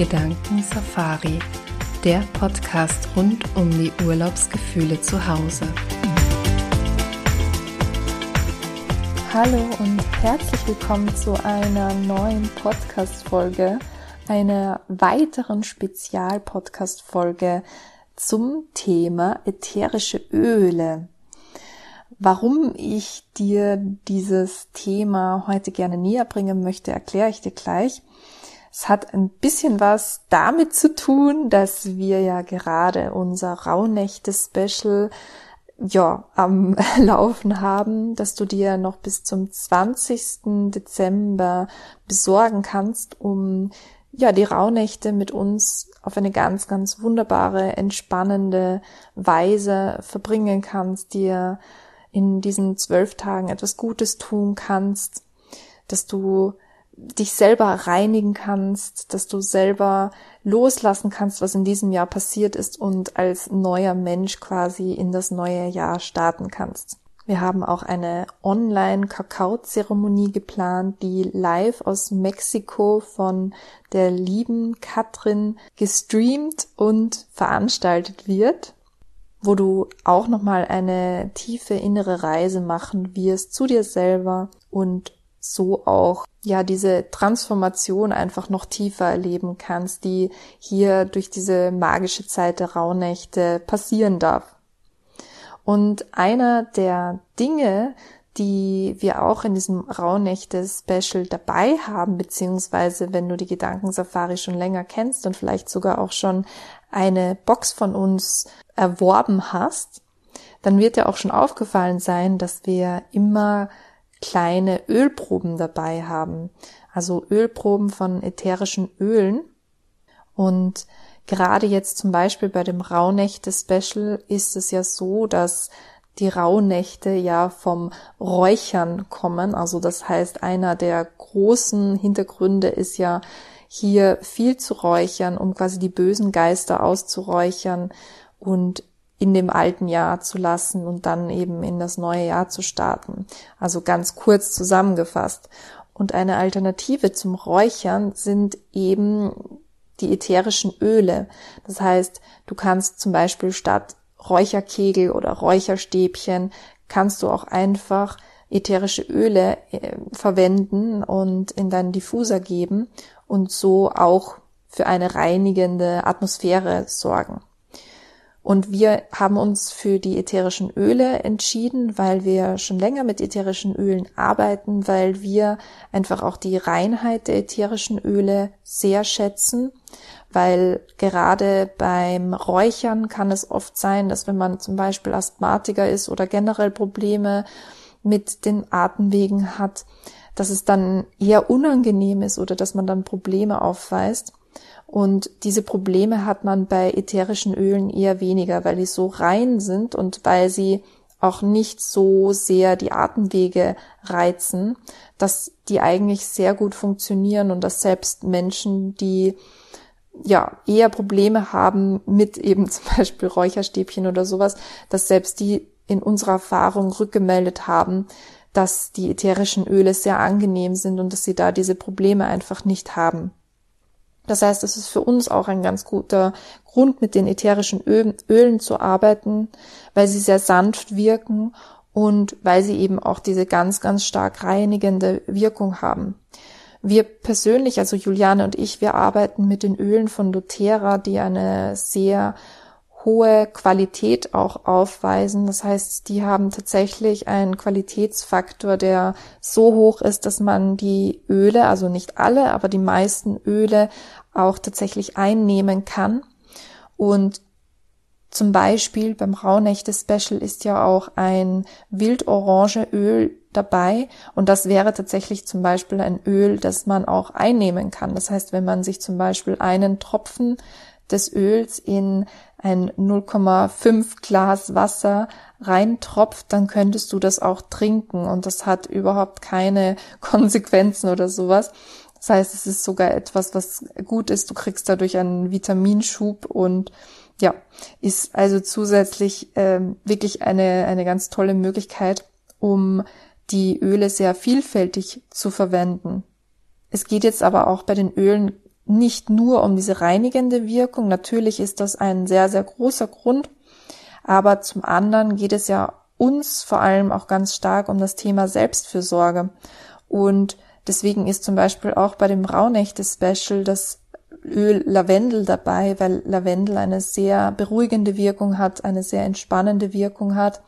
Gedanken Safari, der Podcast rund um die Urlaubsgefühle zu Hause. Hallo und herzlich willkommen zu einer neuen Podcast-Folge, einer weiteren Spezial-Podcast-Folge zum Thema ätherische Öle. Warum ich dir dieses Thema heute gerne näher bringen möchte, erkläre ich dir gleich. Es hat ein bisschen was damit zu tun, dass wir ja gerade unser Rauhnächte-Special ja, am Laufen haben, dass du dir noch bis zum 20. Dezember besorgen kannst, um ja, die Rauhnächte mit uns auf eine ganz, ganz wunderbare, entspannende Weise verbringen kannst, dir in diesen zwölf Tagen etwas Gutes tun kannst, dass du dich selber reinigen kannst, dass du selber loslassen kannst, was in diesem Jahr passiert ist und als neuer Mensch quasi in das neue Jahr starten kannst. Wir haben auch eine Online-Kakao-Zeremonie geplant, die live aus Mexiko von der lieben Katrin gestreamt und veranstaltet wird, wo du auch nochmal eine tiefe innere Reise machen wirst zu dir selber und so auch ja diese Transformation einfach noch tiefer erleben kannst, die hier durch diese magische Zeit der Rauhnächte passieren darf. Und einer der Dinge, die wir auch in diesem Rauhnächte-Special dabei haben, beziehungsweise wenn du die Gedankensafari schon länger kennst und vielleicht sogar auch schon eine Box von uns erworben hast, dann wird dir auch schon aufgefallen sein, dass wir immer kleine Ölproben dabei haben. Also Ölproben von ätherischen Ölen. Und gerade jetzt zum Beispiel bei dem Rauhnächte-Special ist es ja so, dass die Rauhnächte ja vom Räuchern kommen. Also das heißt, einer der großen Hintergründe ist ja hier viel zu räuchern, um quasi die bösen Geister auszuräuchern und in dem alten Jahr zu lassen und dann eben in das neue Jahr zu starten. Also ganz kurz zusammengefasst. Und eine Alternative zum Räuchern sind eben die ätherischen Öle. Das heißt, du kannst zum Beispiel statt Räucherkegel oder Räucherstäbchen kannst du auch einfach ätherische Öle äh, verwenden und in deinen Diffuser geben und so auch für eine reinigende Atmosphäre sorgen. Und wir haben uns für die ätherischen Öle entschieden, weil wir schon länger mit ätherischen Ölen arbeiten, weil wir einfach auch die Reinheit der ätherischen Öle sehr schätzen, weil gerade beim Räuchern kann es oft sein, dass wenn man zum Beispiel Asthmatiker ist oder generell Probleme mit den Atemwegen hat, dass es dann eher unangenehm ist oder dass man dann Probleme aufweist. Und diese Probleme hat man bei ätherischen Ölen eher weniger, weil die so rein sind und weil sie auch nicht so sehr die Atemwege reizen, dass die eigentlich sehr gut funktionieren und dass selbst Menschen, die ja eher Probleme haben mit eben zum Beispiel Räucherstäbchen oder sowas, dass selbst die in unserer Erfahrung rückgemeldet haben, dass die ätherischen Öle sehr angenehm sind und dass sie da diese Probleme einfach nicht haben. Das heißt, es ist für uns auch ein ganz guter Grund, mit den ätherischen Ölen zu arbeiten, weil sie sehr sanft wirken und weil sie eben auch diese ganz, ganz stark reinigende Wirkung haben. Wir persönlich, also Juliane und ich, wir arbeiten mit den Ölen von doTERRA, die eine sehr hohe Qualität auch aufweisen. Das heißt, die haben tatsächlich einen Qualitätsfaktor, der so hoch ist, dass man die Öle, also nicht alle, aber die meisten Öle auch tatsächlich einnehmen kann. Und zum Beispiel beim Rauhnächte Special ist ja auch ein Wildorangeöl dabei und das wäre tatsächlich zum Beispiel ein Öl, das man auch einnehmen kann. Das heißt, wenn man sich zum Beispiel einen Tropfen des Öls in ein 0,5 Glas Wasser reintropft, dann könntest du das auch trinken und das hat überhaupt keine Konsequenzen oder sowas. Das heißt, es ist sogar etwas, was gut ist. Du kriegst dadurch einen Vitaminschub und ja, ist also zusätzlich ähm, wirklich eine, eine ganz tolle Möglichkeit, um die Öle sehr vielfältig zu verwenden. Es geht jetzt aber auch bei den Ölen nicht nur um diese reinigende Wirkung. Natürlich ist das ein sehr, sehr großer Grund. Aber zum anderen geht es ja uns vor allem auch ganz stark um das Thema Selbstfürsorge. Und deswegen ist zum Beispiel auch bei dem Rauhnächte-Special das Öl Lavendel dabei, weil Lavendel eine sehr beruhigende Wirkung hat, eine sehr entspannende Wirkung hat.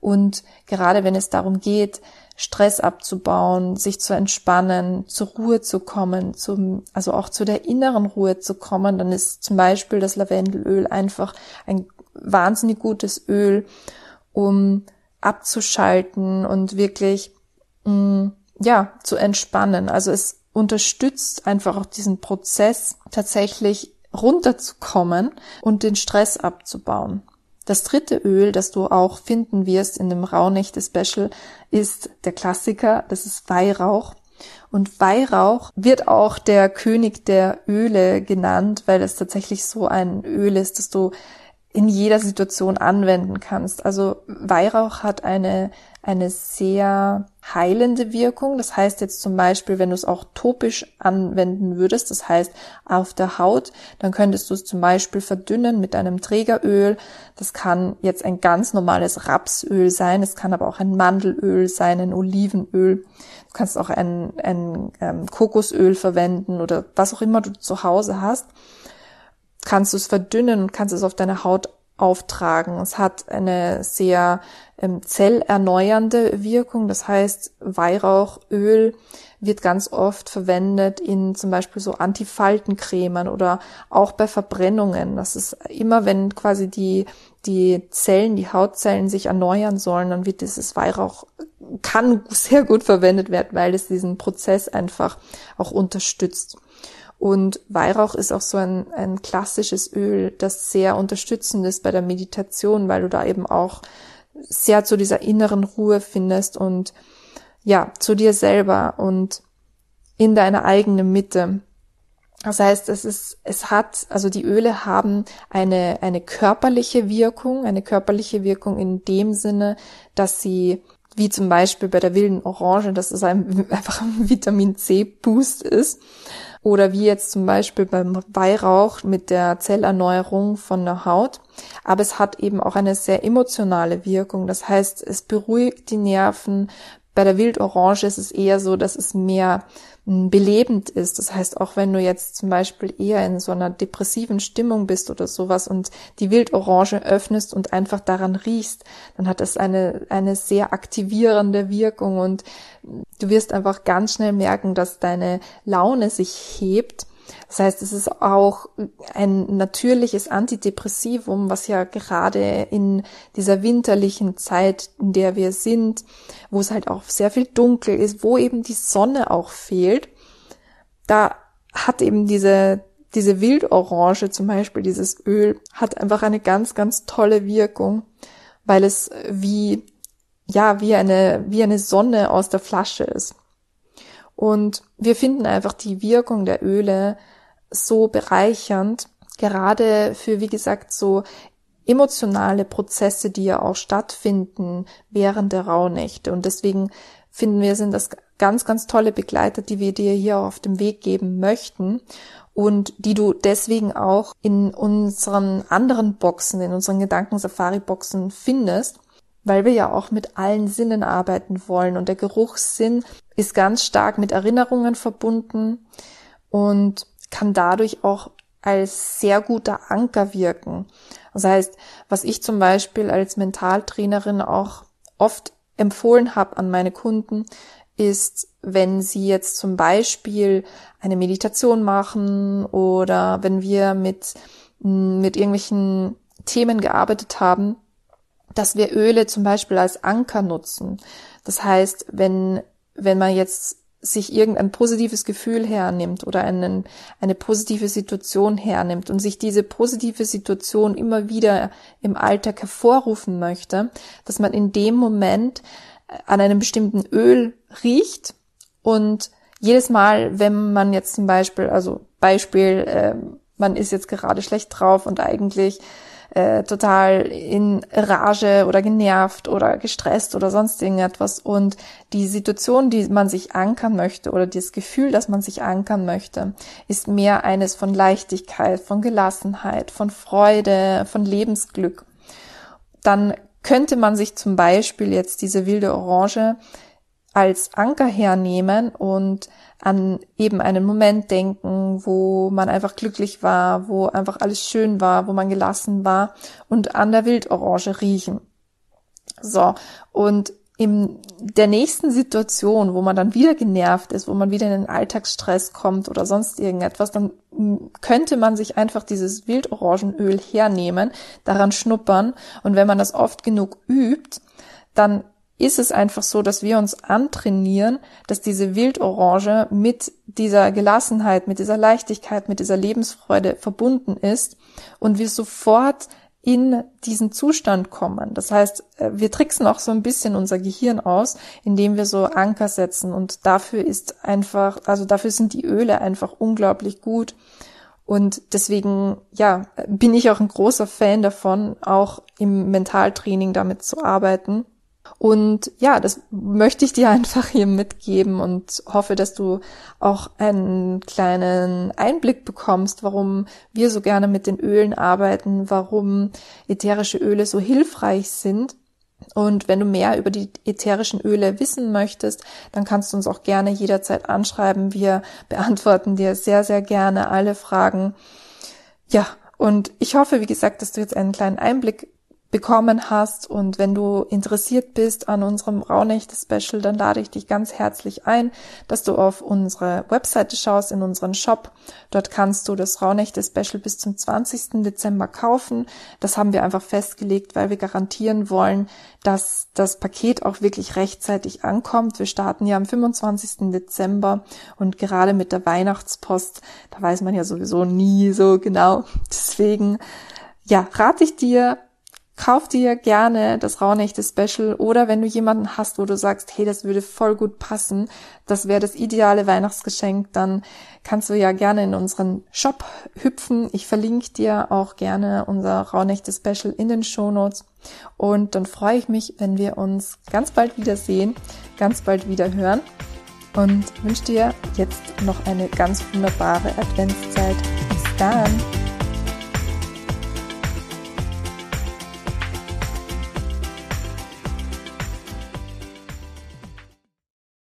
Und gerade wenn es darum geht, Stress abzubauen, sich zu entspannen, zur Ruhe zu kommen, zum, also auch zu der inneren Ruhe zu kommen, dann ist zum Beispiel das Lavendelöl einfach ein wahnsinnig gutes Öl, um abzuschalten und wirklich, mh, mm, ja, zu entspannen. Also es unterstützt einfach auch diesen Prozess, tatsächlich runterzukommen und den Stress abzubauen. Das dritte Öl, das du auch finden wirst in dem Rauhnächte-Special, ist der Klassiker, das ist Weihrauch. Und Weihrauch wird auch der König der Öle genannt, weil es tatsächlich so ein Öl ist, das du in jeder Situation anwenden kannst. Also Weihrauch hat eine, eine sehr heilende Wirkung. Das heißt jetzt zum Beispiel, wenn du es auch topisch anwenden würdest, das heißt auf der Haut, dann könntest du es zum Beispiel verdünnen mit einem Trägeröl. Das kann jetzt ein ganz normales Rapsöl sein, es kann aber auch ein Mandelöl sein, ein Olivenöl. Du kannst auch ein, ein ähm, Kokosöl verwenden oder was auch immer du zu Hause hast kannst du es verdünnen und kannst es auf deine Haut auftragen. Es hat eine sehr ähm, zellerneuernde Wirkung. Das heißt, Weihrauchöl wird ganz oft verwendet in zum Beispiel so Antifaltencremen oder auch bei Verbrennungen. Das ist immer, wenn quasi die, die Zellen, die Hautzellen sich erneuern sollen, dann wird dieses Weihrauch, kann sehr gut verwendet werden, weil es diesen Prozess einfach auch unterstützt. Und Weihrauch ist auch so ein, ein klassisches Öl, das sehr unterstützend ist bei der Meditation, weil du da eben auch sehr zu dieser inneren Ruhe findest und ja, zu dir selber und in deiner eigenen Mitte. Das heißt, es ist, es hat, also die Öle haben eine, eine körperliche Wirkung, eine körperliche Wirkung in dem Sinne, dass sie, wie zum Beispiel bei der wilden Orange, dass es ein, einfach ein Vitamin C Boost ist, oder wie jetzt zum Beispiel beim Weihrauch mit der Zellerneuerung von der Haut. Aber es hat eben auch eine sehr emotionale Wirkung. Das heißt, es beruhigt die Nerven. Bei der Wildorange ist es eher so, dass es mehr belebend ist. Das heißt, auch wenn du jetzt zum Beispiel eher in so einer depressiven Stimmung bist oder sowas und die Wildorange öffnest und einfach daran riechst, dann hat das eine, eine sehr aktivierende Wirkung und du wirst einfach ganz schnell merken, dass deine Laune sich hebt das heißt, es ist auch ein natürliches Antidepressivum, was ja gerade in dieser winterlichen Zeit, in der wir sind, wo es halt auch sehr viel dunkel ist, wo eben die Sonne auch fehlt, da hat eben diese, diese Wildorange zum Beispiel, dieses Öl, hat einfach eine ganz, ganz tolle Wirkung, weil es wie, ja, wie eine, wie eine Sonne aus der Flasche ist. Und wir finden einfach die Wirkung der Öle so bereichernd, gerade für, wie gesagt, so emotionale Prozesse, die ja auch stattfinden während der Rauhnächte. Und deswegen finden wir, sind das ganz, ganz tolle Begleiter, die wir dir hier auf dem Weg geben möchten und die du deswegen auch in unseren anderen Boxen, in unseren Gedankensafari-Boxen findest weil wir ja auch mit allen Sinnen arbeiten wollen. Und der Geruchssinn ist ganz stark mit Erinnerungen verbunden und kann dadurch auch als sehr guter Anker wirken. Das heißt, was ich zum Beispiel als Mentaltrainerin auch oft empfohlen habe an meine Kunden, ist, wenn sie jetzt zum Beispiel eine Meditation machen oder wenn wir mit, mit irgendwelchen Themen gearbeitet haben, dass wir Öle zum Beispiel als Anker nutzen. Das heißt, wenn, wenn man jetzt sich irgendein positives Gefühl hernimmt oder einen, eine positive Situation hernimmt und sich diese positive Situation immer wieder im Alltag hervorrufen möchte, dass man in dem Moment an einem bestimmten Öl riecht und jedes Mal, wenn man jetzt zum Beispiel, also Beispiel, äh, man ist jetzt gerade schlecht drauf und eigentlich äh, total in Rage oder genervt oder gestresst oder sonst irgendetwas. Und die Situation, die man sich ankern möchte oder das Gefühl, das man sich ankern möchte, ist mehr eines von Leichtigkeit, von Gelassenheit, von Freude, von Lebensglück. Dann könnte man sich zum Beispiel jetzt diese wilde Orange als Anker hernehmen und an eben einen Moment denken, wo man einfach glücklich war, wo einfach alles schön war, wo man gelassen war und an der Wildorange riechen. So, und in der nächsten Situation, wo man dann wieder genervt ist, wo man wieder in den Alltagsstress kommt oder sonst irgendetwas, dann könnte man sich einfach dieses Wildorangenöl hernehmen, daran schnuppern und wenn man das oft genug übt, dann ist es einfach so, dass wir uns antrainieren, dass diese Wildorange mit dieser Gelassenheit, mit dieser Leichtigkeit, mit dieser Lebensfreude verbunden ist und wir sofort in diesen Zustand kommen. Das heißt, äh, wir tricksen auch so ein bisschen unser Gehirn aus, indem wir so Anker setzen und dafür ist einfach, also dafür sind die Öle einfach unglaublich gut. Und deswegen, ja, bin ich auch ein großer Fan davon, auch im Mentaltraining damit zu arbeiten und ja, das möchte ich dir einfach hier mitgeben und hoffe, dass du auch einen kleinen Einblick bekommst, warum wir so gerne mit den Ölen arbeiten, warum ätherische Öle so hilfreich sind. Und wenn du mehr über die ätherischen Öle wissen möchtest, dann kannst du uns auch gerne jederzeit anschreiben. Wir beantworten dir sehr, sehr gerne alle Fragen. Ja, und ich hoffe, wie gesagt, dass du jetzt einen kleinen Einblick bekommen hast. Und wenn du interessiert bist an unserem Raunächte-Special, dann lade ich dich ganz herzlich ein, dass du auf unsere Webseite schaust, in unseren Shop. Dort kannst du das Raunächte-Special bis zum 20. Dezember kaufen. Das haben wir einfach festgelegt, weil wir garantieren wollen, dass das Paket auch wirklich rechtzeitig ankommt. Wir starten ja am 25. Dezember und gerade mit der Weihnachtspost, da weiß man ja sowieso nie so genau. Deswegen ja, rate ich dir, Kauf dir gerne das Rauhnächte Special oder wenn du jemanden hast, wo du sagst, hey, das würde voll gut passen, das wäre das ideale Weihnachtsgeschenk, dann kannst du ja gerne in unseren Shop hüpfen. Ich verlinke dir auch gerne unser Rauhnächte Special in den Show Notes und dann freue ich mich, wenn wir uns ganz bald wiedersehen, ganz bald wieder hören und wünsche dir jetzt noch eine ganz wunderbare Adventszeit. Bis dann!